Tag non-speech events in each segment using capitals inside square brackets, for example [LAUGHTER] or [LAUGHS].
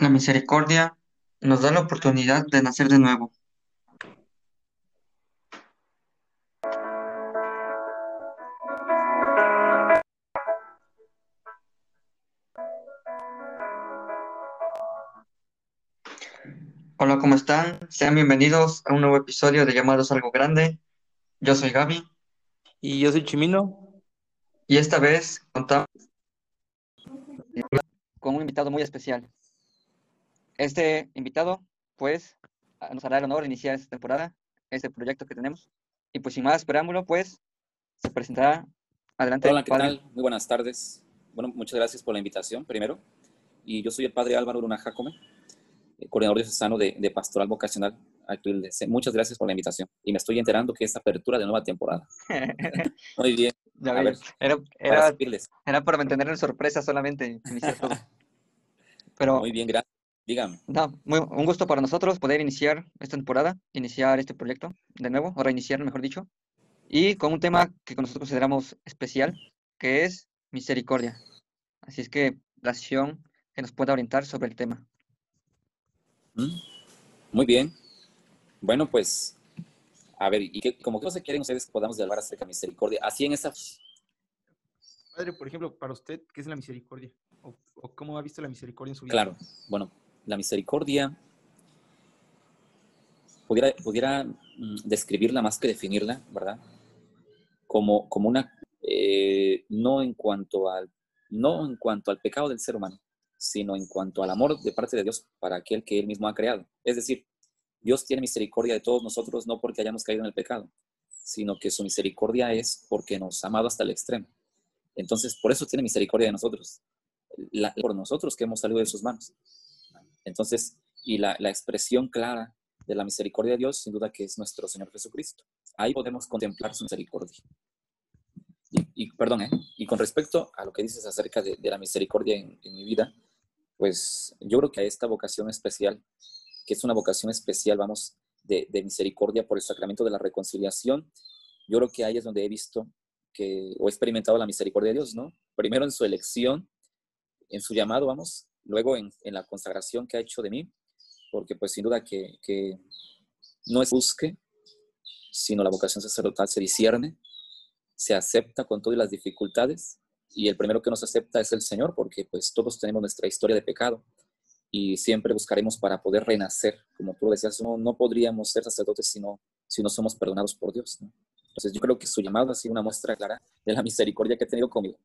La misericordia nos da la oportunidad de nacer de nuevo. Hola, ¿cómo están? Sean bienvenidos a un nuevo episodio de Llamados Algo Grande. Yo soy Gaby Y yo soy Chimino. y esta vez contamos con un invitado muy especial. Este invitado, pues, nos hará el honor de iniciar esta temporada, este proyecto que tenemos. Y pues sin más preámbulo, pues, se presentará adelante Hola, ¿qué padre. tal? Muy buenas tardes. Bueno, muchas gracias por la invitación, primero. Y yo soy el padre Álvaro Luna Jacome, eh, coordinador diocesano de, de Pastoral Vocacional. Muchas gracias por la invitación. Y me estoy enterando que es apertura de nueva temporada. [LAUGHS] Muy bien, Ya A ves, ver, era, para era, era para mantener en sorpresa solamente iniciar todo. [LAUGHS] Pero Muy bien, gracias. Dígame. No, muy, un gusto para nosotros poder iniciar esta temporada, iniciar este proyecto de nuevo, o reiniciar, mejor dicho, y con un tema que nosotros consideramos especial, que es misericordia. Así es que la sesión que nos pueda orientar sobre el tema. ¿Mm? Muy bien. Bueno, pues, a ver, ¿y qué, como que se quieren ustedes que podamos hablar acerca de misericordia? Así en esa... Padre, por ejemplo, para usted, ¿qué es la misericordia? ¿O, o cómo ha visto la misericordia en su vida? Claro, bueno, la misericordia pudiera, pudiera mm, describirla más que definirla, ¿verdad? Como, como una, eh, no, en cuanto al, no en cuanto al pecado del ser humano, sino en cuanto al amor de parte de Dios para aquel que Él mismo ha creado. Es decir, Dios tiene misericordia de todos nosotros no porque hayamos caído en el pecado, sino que su misericordia es porque nos ha amado hasta el extremo. Entonces, por eso tiene misericordia de nosotros, por nosotros que hemos salido de sus manos. Entonces, y la, la expresión clara de la misericordia de Dios, sin duda que es nuestro Señor Jesucristo. Ahí podemos contemplar su misericordia. Y, y, perdón, ¿eh? y con respecto a lo que dices acerca de, de la misericordia en, en mi vida, pues yo creo que a esta vocación especial, que es una vocación especial, vamos, de, de misericordia por el sacramento de la reconciliación, yo creo que ahí es donde he visto que, o he experimentado la misericordia de Dios, ¿no? Primero en su elección, en su llamado, vamos, luego en, en la consagración que ha hecho de mí, porque pues sin duda que, que no es busque, sino la vocación sacerdotal se discierne, se acepta con todas las dificultades y el primero que nos acepta es el Señor, porque pues todos tenemos nuestra historia de pecado y siempre buscaremos para poder renacer, como tú decías, no, no podríamos ser sacerdotes si no, si no somos perdonados por Dios. ¿no? Entonces yo creo que su llamado ha sido una muestra clara de la misericordia que ha tenido conmigo.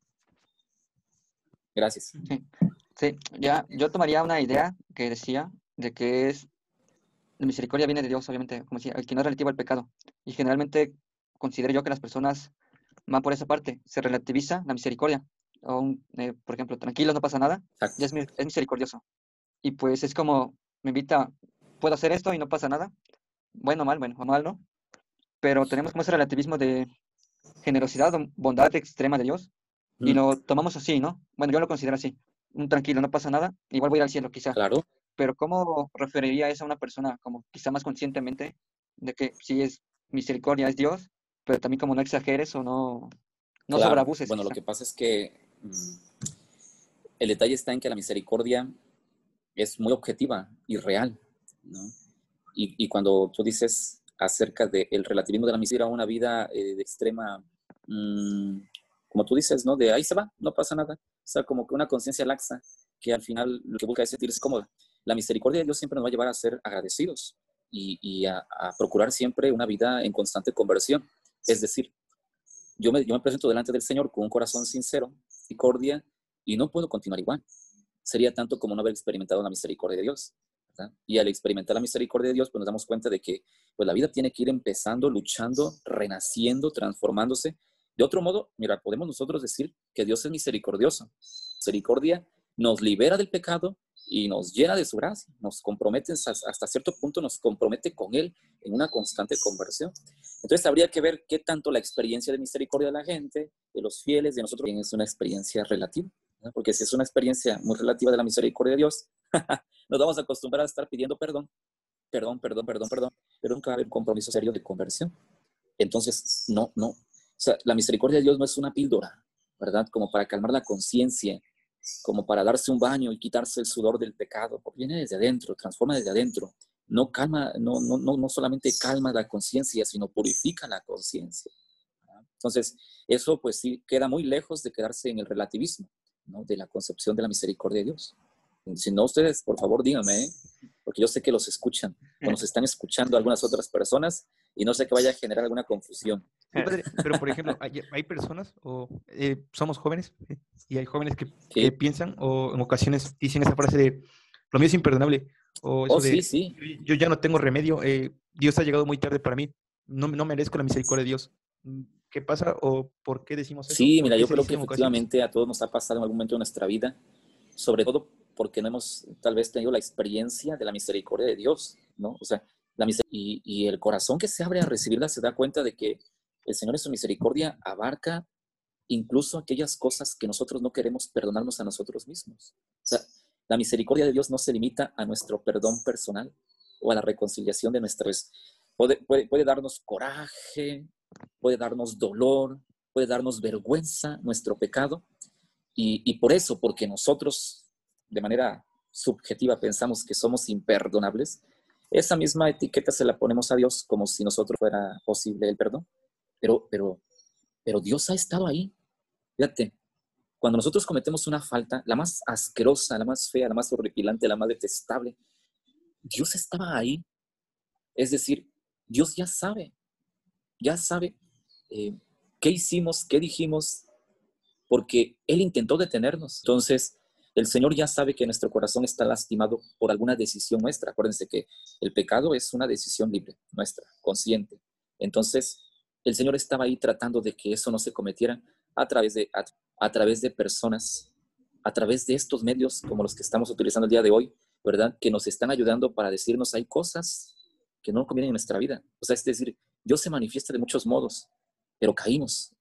Gracias. Sí, ya, yo tomaría una idea que decía de que es, la misericordia viene de Dios, obviamente, como decía, el que no es relativo al pecado. Y generalmente considero yo que las personas van por esa parte, se relativiza la misericordia. O un, eh, por ejemplo, tranquilo, no pasa nada, ya es, es misericordioso. Y pues es como, me invita, puedo hacer esto y no pasa nada. Bueno, mal, bueno, o mal, ¿no? Pero tenemos como ese relativismo de generosidad bondad extrema de Dios y Mm, lo tomamos así, ¿no? Bueno, yo lo considero así. Un tranquilo, no pasa nada, igual voy a ir al cielo quizá. Claro, Pero ¿cómo referiría eso a una persona como quizá más conscientemente de que sí es misericordia, es Dios, pero también como no exageres o no, no claro. sobreabuses Bueno, lo que pasa es que mm, el detalle está en que la misericordia es muy objetiva y real, ¿no? Y, y cuando tú dices acerca del relativismo de la miseria a una vida eh, de extrema, mm, como tú dices, ¿no? De ahí se va, no pasa nada. O sea, como que una conciencia laxa que al final lo que busca es sentirse cómoda. La misericordia de Dios siempre nos va a llevar a ser agradecidos y, y a, a procurar siempre una vida en constante conversión. Es decir, yo me, yo me presento delante del Señor con un corazón sincero, misericordia, y no puedo continuar igual. Sería tanto como no haber experimentado la misericordia de Dios. ¿verdad? Y al experimentar la misericordia de Dios, pues nos damos cuenta de que pues, la vida tiene que ir empezando, luchando, renaciendo, transformándose. De otro modo, mira, podemos nosotros decir que Dios es misericordioso. Misericordia nos libera del pecado y nos llena de su gracia, nos compromete hasta cierto punto, nos compromete con Él en una constante conversión. Entonces habría que ver qué tanto la experiencia de misericordia de la gente, de los fieles, de nosotros, es una experiencia relativa. Porque si es una experiencia muy relativa de la misericordia de Dios, [LAUGHS] nos vamos a acostumbrar a estar pidiendo perdón, perdón, perdón, perdón, perdón, pero nunca va a haber un compromiso serio de conversión. Entonces, no, no. O sea, la misericordia de Dios no es una píldora, ¿verdad? Como para calmar la conciencia como para darse un baño y quitarse el sudor del pecado, viene desde adentro, transforma desde adentro. No calma, no, no, no, no solamente calma la conciencia, sino purifica la conciencia. Entonces, eso pues sí queda muy lejos de quedarse en el relativismo, ¿no? De la concepción de la misericordia de Dios. Si no, ustedes, por favor, díganme, ¿eh? porque yo sé que los escuchan, o nos están escuchando algunas otras personas y no sé que vaya a generar alguna confusión. pero, por ejemplo, hay, personas, o eh, somos jóvenes, y hay jóvenes que, piensan, o en ocasiones dicen esa frase de, lo mío es imperdonable, o eso oh, sí, sí. yo ya no tengo remedio, eh, Dios ha llegado muy tarde para mí, no, no merezco la misericordia de Dios. ¿Qué pasa o por qué decimos eso? Sí, mira, yo creo que efectivamente a todos nos ha pasado en algún momento de nuestra vida, sobre todo porque no hemos tal vez tenido la experiencia de la misericordia de Dios, ¿no? O sea, y, y el corazón que se abre a recibirla se da cuenta de que el Señor en su misericordia abarca incluso aquellas cosas que nosotros no queremos perdonarnos a nosotros mismos. La misericordia de Dios no se limita a nuestro perdón personal o a la reconciliación de nuestras... Puede, puede, puede darnos coraje, puede darnos dolor, puede darnos vergüenza nuestro pecado. Y, por eso, porque nosotros de manera subjetiva pensamos que somos imperdonables, esa misma etiqueta se la ponemos a Dios como si nosotros fuera posible el perdón. Pero, pero, pero Dios ha estado ahí. Fíjate, cuando nosotros cometemos una falta, la más asquerosa, la más fea, la más horripilante, la más detestable, Dios estaba ahí. Es decir, Dios ya sabe, ya sabe eh, qué hicimos, qué dijimos, porque Él intentó detenernos. Entonces, el Señor ya sabe que nuestro corazón está lastimado por alguna decisión nuestra. Acuérdense que el pecado es una decisión libre, nuestra, consciente. Entonces, el Señor estaba ahí tratando de que eso no se cometiera a través de, a través de personas, a través de estos medios como los que estamos utilizando el día de hoy, ¿verdad? Que nos están ayudando para decirnos hay cosas que no convienen en nuestra vida. O sea, es decir, Dios se manifiesta de muchos modos, pero caímos.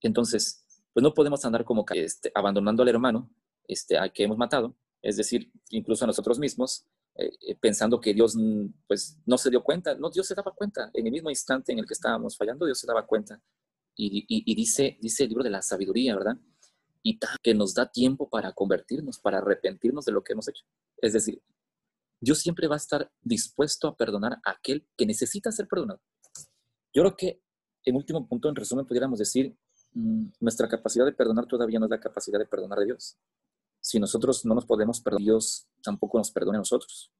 Entonces, pues no podemos andar como este, abandonando al hermano este, al que hemos matado, es decir, incluso a nosotros mismos, eh, eh, pensando que Dios mm, pues no se dio cuenta. No, Dios se daba cuenta. En el mismo instante en el que estábamos fallando, Dios se daba cuenta. Y, y, dice, dice el libro de la sabiduría, ¿verdad? Y que nos da tiempo para convertirnos, para arrepentirnos de lo que hemos hecho. Es decir, Dios siempre va a estar dispuesto a perdonar a aquel que necesita ser perdonado. Yo creo que, en último punto, en resumen, pudiéramos decir, mm, nuestra capacidad de perdonar todavía no es la capacidad de perdonar de Dios. Si nosotros no nos podemos perdonar, Dios tampoco nos perdone a nosotros.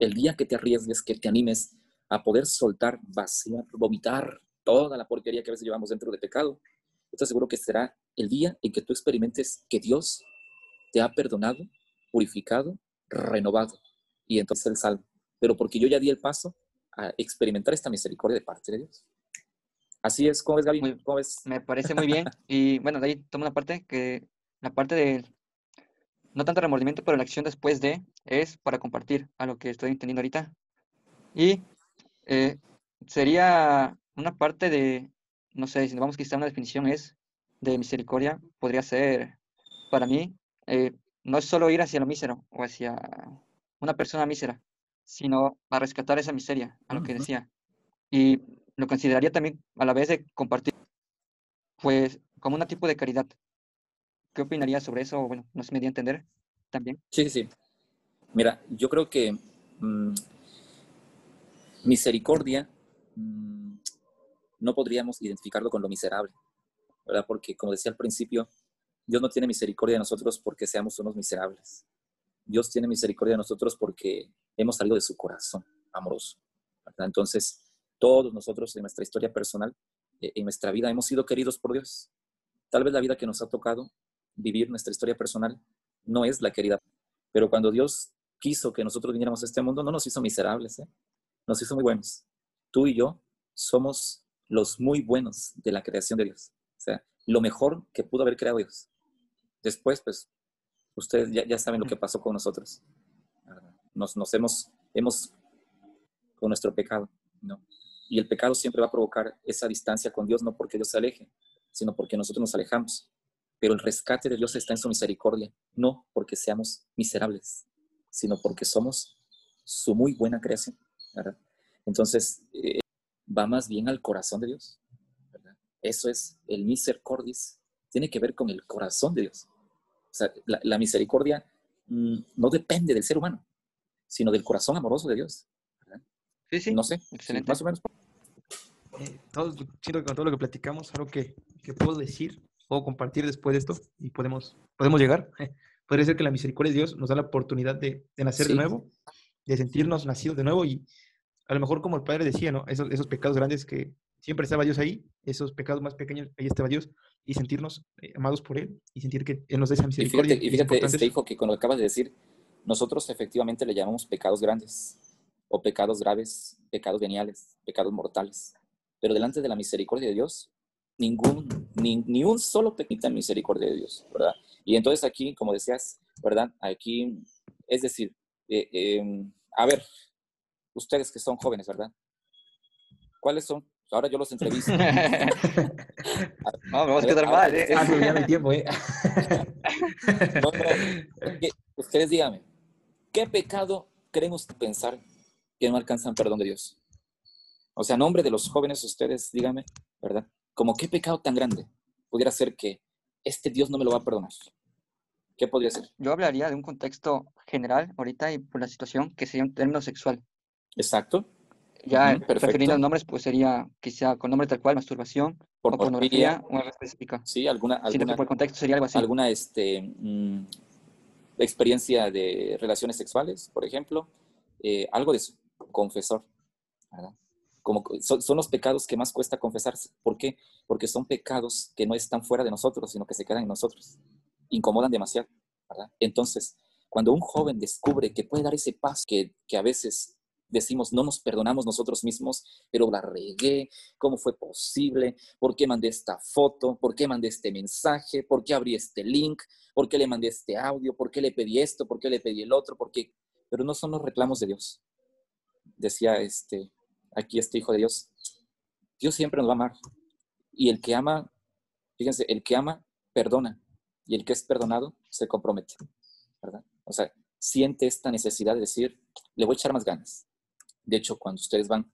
El día que te arriesgues, que te animes a poder soltar, vaciar, vomitar toda la porquería que a veces llevamos dentro de pecado, estoy seguro que será el día en que tú experimentes que Dios te ha perdonado, purificado, renovado, y entonces el salvo. Pero porque yo ya di el paso a experimentar esta misericordia de parte de Dios. Así es, ¿cómo ves, Gaby? ¿Cómo ves? Me parece muy bien. [LAUGHS] Y bueno, de ahí toma una parte que la parte de no tanto remordimiento, pero la acción después de es para compartir a lo que estoy entendiendo ahorita. Y eh, sería una parte de, no sé, si vamos quizá una definición es de misericordia, podría ser para mí, eh, no es solo ir hacia lo mísero o hacia una persona mísera, sino a rescatar esa miseria, a lo que decía. Y lo consideraría también a la vez de compartir, pues, como un tipo de caridad. ¿Qué opinaría sobre eso? Bueno, no se me dio a entender también. Sí, sí. Mira, yo creo que mm, misericordia mm, no podríamos identificarlo con lo miserable, ¿verdad? Porque, como decía al principio, Dios no tiene misericordia de nosotros porque seamos unos miserables. Dios tiene misericordia de nosotros porque hemos salido de su corazón amoroso. Entonces, todos nosotros en nuestra historia personal, eh, en nuestra vida, hemos sido queridos por Dios. Tal vez la vida que nos ha tocado vivir, nuestra historia personal, no es la querida. Pero cuando Dios quiso que nosotros viniéramos a este mundo, no nos hizo miserables, ¿eh? nos hizo muy buenos. Tú y yo somos los muy buenos de la creación de Dios. O sea, lo mejor que pudo haber creado Dios. Después, pues, ustedes ya, saben lo que pasó con nosotros. Nos, nos hemos, hemos, con nuestro pecado, ¿no? Y el pecado siempre va a provocar esa distancia con Dios, no porque Dios se aleje, sino porque nosotros nos alejamos. Pero el rescate de Dios está en su misericordia, no porque seamos miserables, sino porque somos su muy buena creación. Entonces, eh, va más bien al corazón de Dios. Eso es el misericordis, tiene que ver con el corazón de Dios. O sea, la, misericordia mm, no depende del ser humano, sino del corazón amoroso de Dios. Sí, sí. No sé, excelente. Más o menos. Eh, todo, siento que con todo lo que platicamos, algo que, que, puedo decir, puedo compartir después de esto y podemos, podemos llegar. [LAUGHS] Podría ser que la misericordia de Dios nos da la oportunidad de, de nacer de nuevo, de sentirnos nacidos de nuevo y a lo mejor como el Padre decía, ¿no? Esos, esos pecados grandes que siempre estaba Dios ahí, esos pecados más pequeños, ahí estaba Dios, y sentirnos eh, amados por Él y sentir que Él nos da esa misericordia. Y fíjate, este hijo que con lo que acabas de decir, nosotros efectivamente le llamamos pecados grandes o pecados graves, pecados veniales, pecados mortales. Pero delante de la misericordia de Dios, ningún, ni, ni un solo pequita misericordia de Dios, ¿verdad? Y entonces aquí, como decías, ¿verdad? Aquí, es decir, eh, em, a ver, ustedes que son jóvenes, ¿verdad? ¿Cuáles son Ahora yo los entrevisto. [LAUGHS] [LAUGHS] no, me vas a quedar mal, ¿eh? Ah, ya mi tiempo, ¿eh? [LAUGHS] ustedes díganme, ¿qué pecado creen ustedes pensar que no alcanzan perdón de Dios? O sea, nombre de los jóvenes, ustedes díganme, ¿verdad? Como qué pecado tan grande pudiera ser que este Dios no me lo va a perdonar. ¿Qué podría ser? Yo hablaría de un contexto general ahorita y por la situación que sería un término sexual. Exacto. Ya refiriendo a nombres, pues sería quizá con nombre tal cual, masturbación, por o pornografía, o algo específica. Sí, alguna, alguna por contexto sería algo así. Alguna este, mm, experiencia de relaciones sexuales, por ejemplo, eh, algo de eso, confesor, Como, son, los pecados que más cuesta confesarse. ¿Por qué? Porque son pecados que no están fuera de nosotros, sino que se quedan en nosotros. Incomodan demasiado, ¿verdad? Entonces, cuando un joven descubre que puede dar ese paso que, que a veces decimos, no nos perdonamos nosotros mismos, pero la regué, ¿cómo fue posible? ¿Por qué mandé esta foto? ¿Por qué mandé este mensaje? ¿Por qué abrí este link? ¿Por qué le mandé este audio? ¿Por qué le pedí esto? ¿Por qué le pedí el otro? ¿Por qué? Pero no son los reclamos de Dios. Decía este, aquí este hijo de Dios, Dios siempre nos va a amar. Y el que ama, fíjense, el que ama, perdona. Y el que es perdonado, se compromete. ¿verdad? O sea, siente esta necesidad de decir, le voy a echar más ganas. De hecho, cuando ustedes van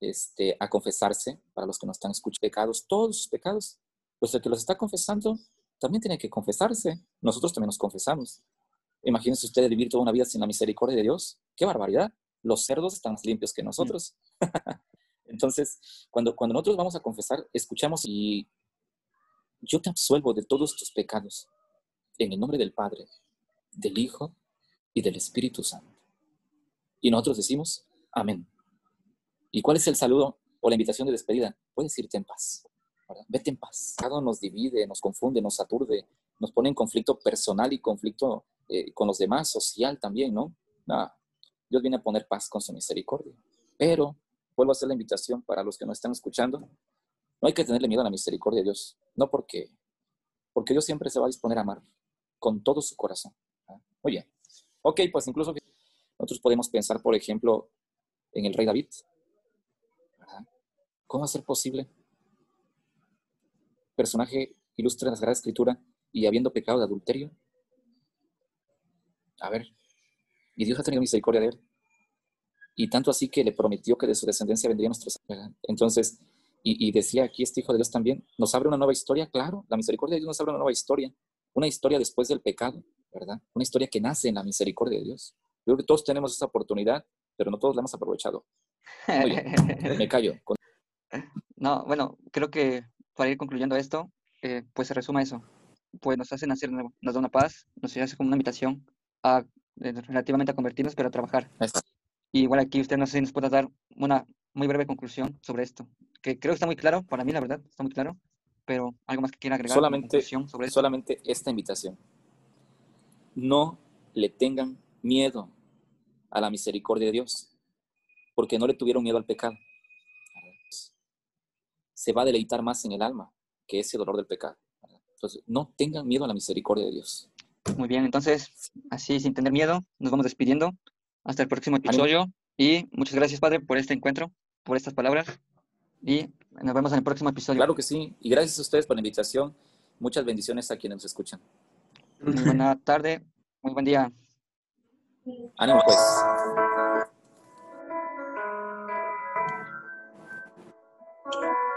este, a confesarse, para los que no están escuchando pecados, todos sus pecados, pues el que los está confesando también tiene que confesarse. Nosotros también nos confesamos. Imagínense ustedes vivir toda una vida sin la misericordia de Dios. ¡Qué barbaridad! Los cerdos están más limpios que nosotros. [LAUGHS] Entonces, cuando, cuando nosotros vamos a confesar, escuchamos y yo te absuelvo de todos tus pecados en el nombre del Padre, del Hijo y del Espíritu Santo. Y nosotros decimos, Amén. ¿Y cuál es el saludo o la invitación de despedida? Puedes irte en paz. Vete en paz. Cada nos divide, nos confunde, nos aturde, nos pone en conflicto personal y conflicto eh, con los demás, social también, ¿no? Dios viene a poner paz con su misericordia. Pero vuelvo a hacer la invitación para los que no están escuchando. No hay que tenerle miedo a la misericordia de Dios. No porque, porque Dios siempre se va a disponer a amar con todo su corazón. Muy bien. Ok, pues incluso nosotros podemos pensar, por ejemplo, en el rey David. ¿Cómo va a ser posible? Personaje ilustre en la Sagrada Escritura y habiendo pecado de adulterio. A ver, y Dios ha tenido misericordia de él. Y tanto así que le prometió que de su descendencia vendría nuestros. Entonces, y, y, decía aquí este Hijo de Dios también, nos abre una nueva historia, claro, la misericordia de Dios nos abre una nueva historia, una historia después del pecado, ¿verdad? Una historia que nace en la misericordia de Dios. Yo creo que todos tenemos esa oportunidad pero no todos la hemos aprovechado. [LAUGHS] me callo. No, bueno, creo que para ir concluyendo esto, eh, pues se resuma eso. Pues nos hacen hacer, nos da una paz, nos hace como una invitación a relativamente a convertirnos, pero a trabajar. Y igual aquí usted no sé si nos puede dar una muy breve conclusión sobre esto, que creo que está muy claro, para mí la verdad, está muy claro, pero algo más que quiera agregar. Solamente, sobre solamente esta invitación. No le tengan miedo a la misericordia de Dios, porque no le tuvieron miedo al pecado. Se va a deleitar más en el alma que ese dolor del pecado. Entonces, no tengan miedo a la misericordia de Dios. Muy bien, entonces, así sin tener miedo, nos vamos despidiendo. Hasta el próximo episodio. Y muchas gracias, Padre, por este encuentro, por estas palabras. Y nos vemos en el próximo episodio. Claro que sí. Y gracias a ustedes por la invitación. Muchas bendiciones a quienes nos escuchan. Muy buena tarde, muy buen día. Ánimo pues.